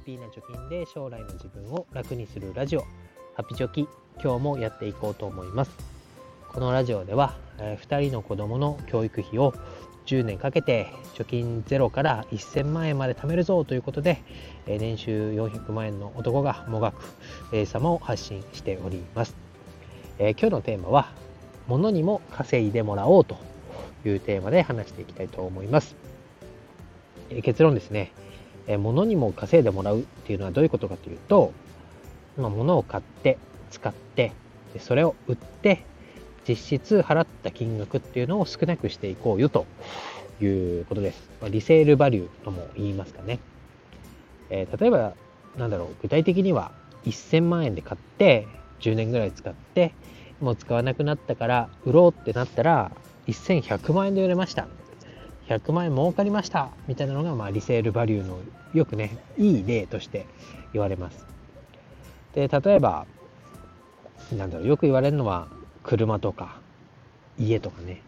ッピーな貯金で将来の自分を楽にするラジオ。ハピチョキ今日もやっていこうと思います。このラジオでは、えー、2人の子供の教育費を10年かけて貯金ゼロから1000万円まで貯めるぞということで、えー、年収400万円の男がもがく、えー、様を発信しております、え今日のテーマは物にも稼いでもらおうというテーマで話していきたいと思います、え結論ですね。え物にも稼いでもらうっていうのはどういうことかというと、まあ、物を買って使ってでそれを売って実質払った金額っていうのを少なくしていこうよということです。ま、リセールバリューとも言いますかね。えー、例えば、なんだろう、具体的には1000万円で買って10年ぐらい使ってもう使わなくなったから売ろうってなったら1100万円で売れました100万円儲かりましたみたいなのが、まあ、リセールバリューのよくねいい例として言われます。で例えばなんだろうよく言われるのは車とか家とかね。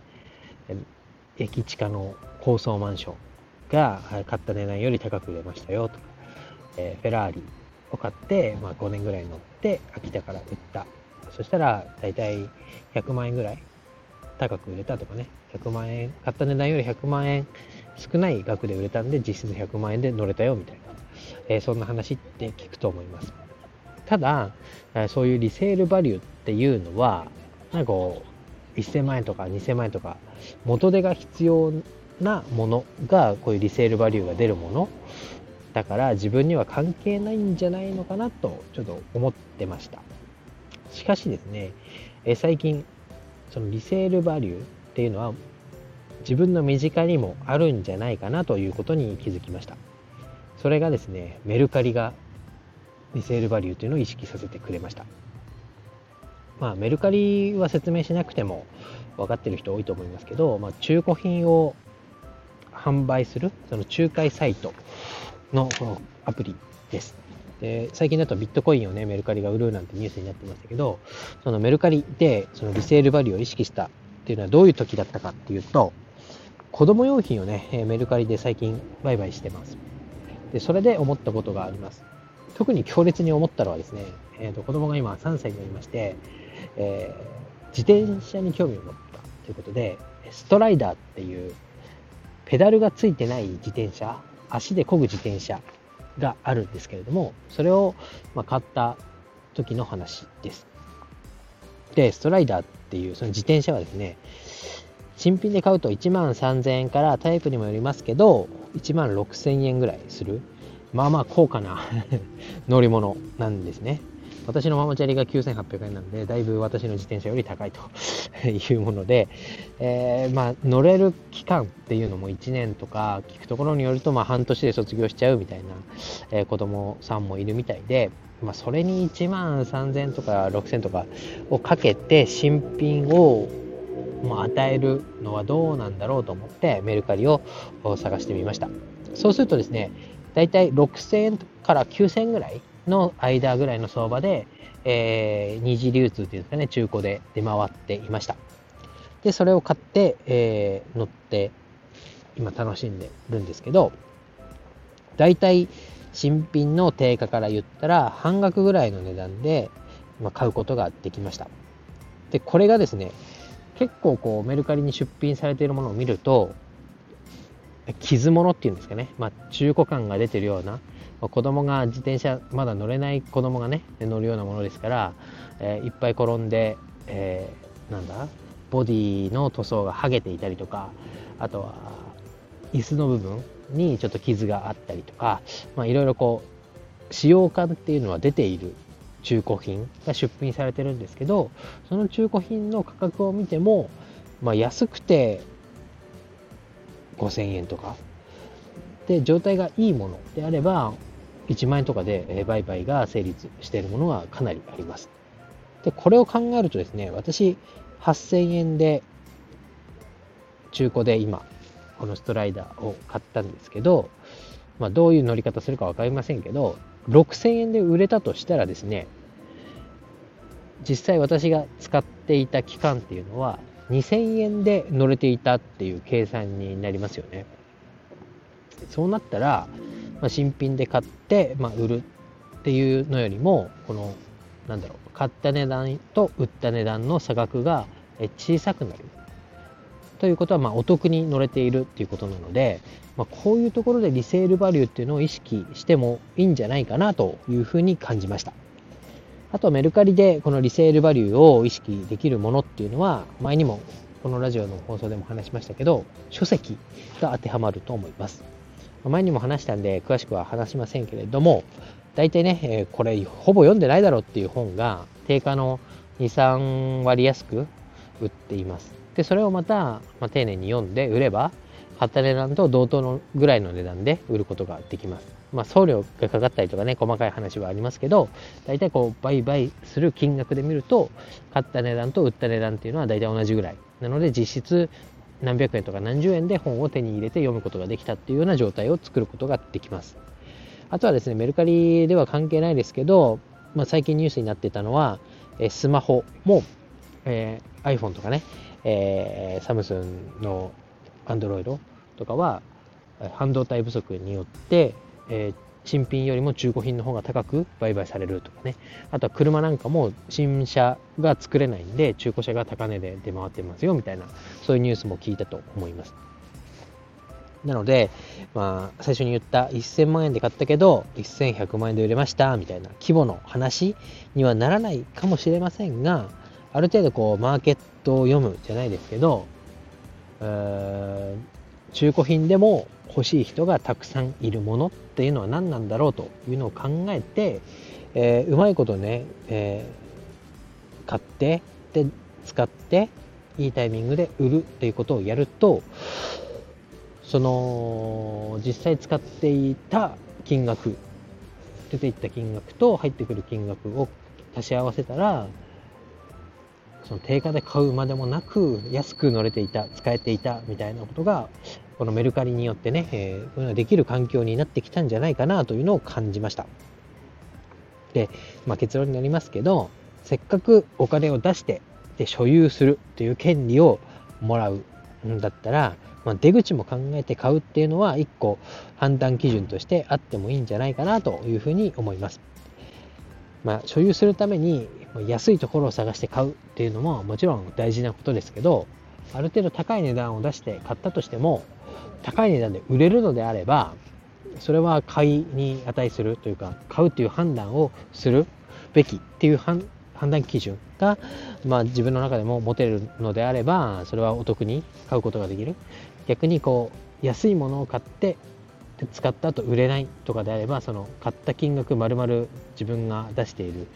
駅地下の高層マンションが買った値段より高く売れましたよとか、えー、フェラーリを買って、まあ、5年ぐらい乗って秋田から売った。そしたら大体100万円ぐらい高く売れたとかね、100万円、買った値段より100万円少ない額で売れたんで、実質100万円で乗れたよみたいな、えー、そんな話って聞くと思います。ただ、そういうリセールバリューっていうのは、なんかこう、1000万円とか2000万円とか、元手が必要なものが、こういうリセールバリューが出るものだから自分には関係ないんじゃないのかなとちょっと思ってました。しかしですね、え最近そのリセールバリューっていうのは自分の身近にもあるんじゃないかなということに気づきました。それがですねメルカリがリセールバリューというのを意識させてくれました。まあメルカリは説明しなくても分かってる人多いと思いますけど、まあ、中古品を販売するその仲介サイトのアプリです。で最近だとビットコインをねメルカリが売るなんてニュースになってましたけどそのメルカリでそのリセールバリューを意識したっていうのはどういう時だったかっていうと子供用品をねメルカリで最近売買してます。でそれで思ったことがあります。特に強烈に思ったのはですね、えーと、子供が今3歳になりまして、えー、自転車に興味を持ったということでストライダーっていうペダルがついてない自転車足で漕ぐ自転車があるんですけれども、それをま買った時の話です。で、ストライダーっていうその自転車はですね、新品で買うと1万3000円からタイプにもよりますけど、1万6000円ぐらいする、まあまあ高価な 乗り物なんですね。私のママチャリが9800円なんで、だいぶ私の自転車より高いと いうもので、えー、まあ、乗れる期間っていうのも1年とか聞くところによると、まあ、半年で卒業しちゃうみたいな、えー、子供さんもいるみたいで、まあ、それに1万3000とか6000とかをかけて新品をまあ、与えるのはどうなんだろうと思ってメルカリを探してみました。そうするとですね、だいたい6000円から9000円ぐらいの間ぐらいの相場で、えー、二次流通っていうんですかね、中古で出回っていました。で、それを買って、えー、乗って、今楽しんでるんですけど、大体新品の定価から言ったら半額ぐらいの値段で、まあ、買うことができました。で、これがですね、結構こうメルカリに出品されているものを見ると、傷物っていうんですかね、まあ、中古感が出てるような、子供が自転車まだ乗れない子供がね乗るようなものですから、えー、いっぱい転んで、えー、なんだボディの塗装が剥げていたりとかあとは椅子の部分にちょっと傷があったりとか、いろいろこう使用感っていうのは出ている中古品が出品されてるんですけどその中古品の価格を見ても、まあ、安くて5000円とかで状態がいいものであれば1万円とかで売買が成立しているものはかなりあります。で、これを考えるとですね、私8000円で中古で今、このストライダーを買ったんですけど、まあ、どういう乗り方するか分かりませんけど、6000円で売れたとしたらですね、実際私が使っていた期間っていうのは2000円で乗れていたっていう計算になりますよね。そうなったら、まあ、新品で買って、まあ、売るっていうのよりもこのなんだろう買った値段と売った値段の差額が小さくなるということはまあお得に乗れているっていうことなので、まあ、こういうところでリセールバリューっていうのを意識してもいいんじゃないかなというふうに感じました。あとメルカリでこのリセールバリューを意識できるものっていうのは前にもこのラジオの放送でも話しましたけど書籍が当てはまると思います。前にも話したんで詳しくは話しませんけれども大体ね、えこれほぼ読んでないだろうっていう本が定価の2、3割安く売っています。で、それをまた、まあ、丁寧に読んで売れば、買った値段と同等のぐらいの値段で売ることができます。まあ、送料がかかったりとかね、細かい話はありますけど、大体こう、売買する金額で見ると、買った値段と売った値段っていうのは大体同じぐらい。なので、実質何百円とか何十円で本を手に入れて読むことができたっていうような状態を作ることができます。あとはですね、メルカリでは関係ないですけど、まあ、最近ニュースになってたのは、えスマホも、えー、iPhone とかね、えー、サムスンの Android とかは、半導体不足によって、えー、新品よりも中古品の方が高く売買されるとかね。あとは車なんかも新車が作れないんで、中古車が高値で出回ってますよみたいな、そういうニュースも聞いたと思います。なので、まあ、最初に言った1000万円で買ったけど、1100万円で売れましたみたいな規模の話にはならないかもしれませんが、ある程度こう、マーケットを読むじゃないですけど、中古品でも欲しい人がたくさんいるものっていうのは何なんだろうというのを考えて、えー、うまいことね、えー、買ってで使っていいタイミングで売るっていうことをやるとその実際使っていた金額出ていった金額と入ってくる金額を足し合わせたらその定価で買うまでもなく安く乗れていた使えていたみたいなことがこのメルカリによってね、えー、できる環境になってきたんじゃないかなというのを感じましたで、まあ、結論になりますけどせっかくお金を出してで所有するという権利をもらうんだったらまあ、出口も考えて買うっていうのは一個判断基準としてあってもいいんじゃないかなというふうに思います。まあ、所有するために安いところを探して買うっていうのももちろん大事なことですけどある程度高い値段を出して買ったとしても高い値段で売れるのであればそれは買いに値するというか買うっていう判断をするべきっていう判断基準が、まあ、自分の中でも持てるのであればそれはお得に買うことができる。逆にこう安いものを買って使った後売れないとかであればその買った金額丸々自分が出している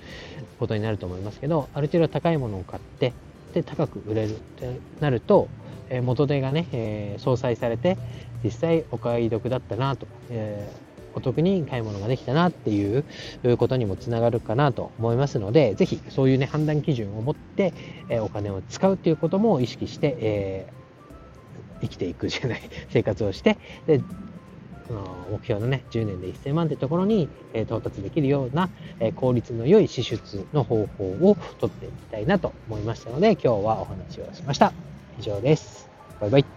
ことになると思いますけどある程度高いものを買ってで高く売れるってなると、え元手がね、え、相殺されて実際お買い得だったなと、え、お得に買い物ができたなっていうことにもつながるかなと思いますので是非そういうね判断基準を持って、えお金を使うっていうことも意識して、え生きていくじゃない生活をしてで目標のね10年で1000万ってところに、え到達できるような、え効率の良い支出の方法をとっていきたいなと思いましたので今日はお話をしました。以上です。バイバイ。